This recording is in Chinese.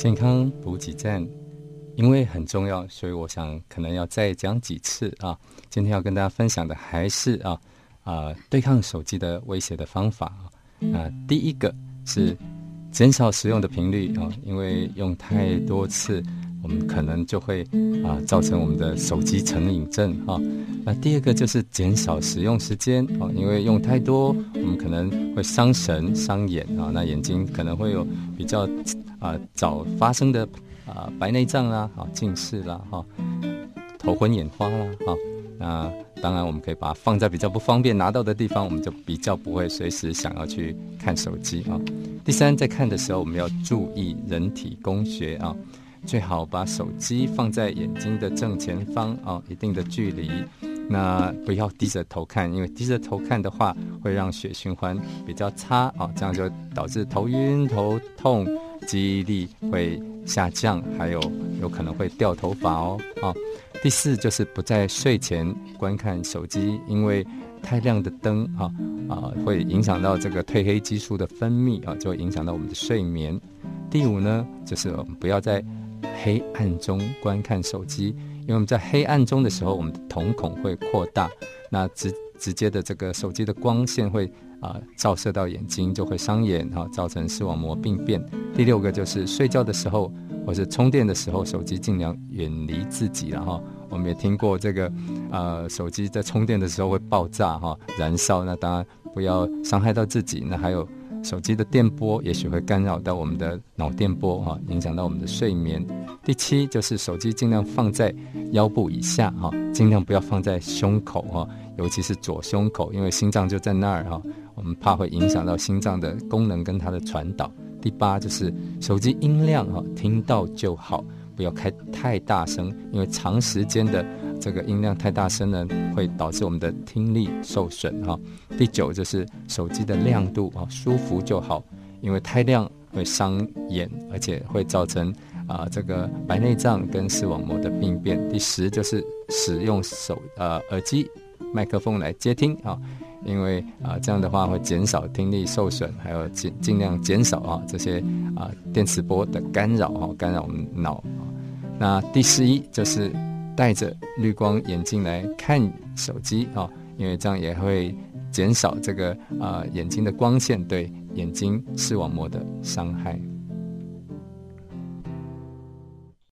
健康补给站，因为很重要，所以我想可能要再讲几次啊。今天要跟大家分享的还是啊啊对抗手机的威胁的方法啊。啊，第一个是减少使用的频率啊，因为用太多次。我们可能就会啊造成我们的手机成瘾症哈。那第二个就是减少使用时间啊，因为用太多，我们可能会伤神伤眼啊。那眼睛可能会有比较啊早发生的啊白内障啦、啊近视啦、哈头昏眼花啦、哈。那当然我们可以把它放在比较不方便拿到的地方，我们就比较不会随时想要去看手机啊。第三，在看的时候我们要注意人体工学啊。最好把手机放在眼睛的正前方啊，一定的距离。那不要低着头看，因为低着头看的话，会让血循环比较差啊，这样就导致头晕、头痛，记忆力会下降，还有有可能会掉头发哦啊。第四就是不在睡前观看手机，因为太亮的灯啊啊会影响到这个褪黑激素的分泌啊，就会影响到我们的睡眠。第五呢，就是我们不要在黑暗中观看手机，因为我们在黑暗中的时候，我们的瞳孔会扩大，那直直接的这个手机的光线会啊照射到眼睛，就会伤眼哈，造成视网膜病变。第六个就是睡觉的时候或是充电的时候，手机尽量远离自己了哈。我们也听过这个呃，手机在充电的时候会爆炸哈，燃烧，那当然不要伤害到自己。那还有。手机的电波也许会干扰到我们的脑电波哈，影响到我们的睡眠。第七就是手机尽量放在腰部以下哈，尽量不要放在胸口哈，尤其是左胸口，因为心脏就在那儿哈，我们怕会影响到心脏的功能跟它的传导。第八就是手机音量哈，听到就好，不要开太大声，因为长时间的。这个音量太大声呢，会导致我们的听力受损哈。第九就是手机的亮度啊，舒服就好，因为太亮会伤眼，而且会造成啊这个白内障跟视网膜的病变。第十就是使用手呃耳机麦克风来接听啊，因为啊这样的话会减少听力受损，还有尽尽量减少啊这些啊电磁波的干扰啊，干扰我们脑。那第十一就是。戴着绿光眼镜来看手机啊，因为这样也会减少这个啊眼睛的光线对眼睛视网膜的伤害。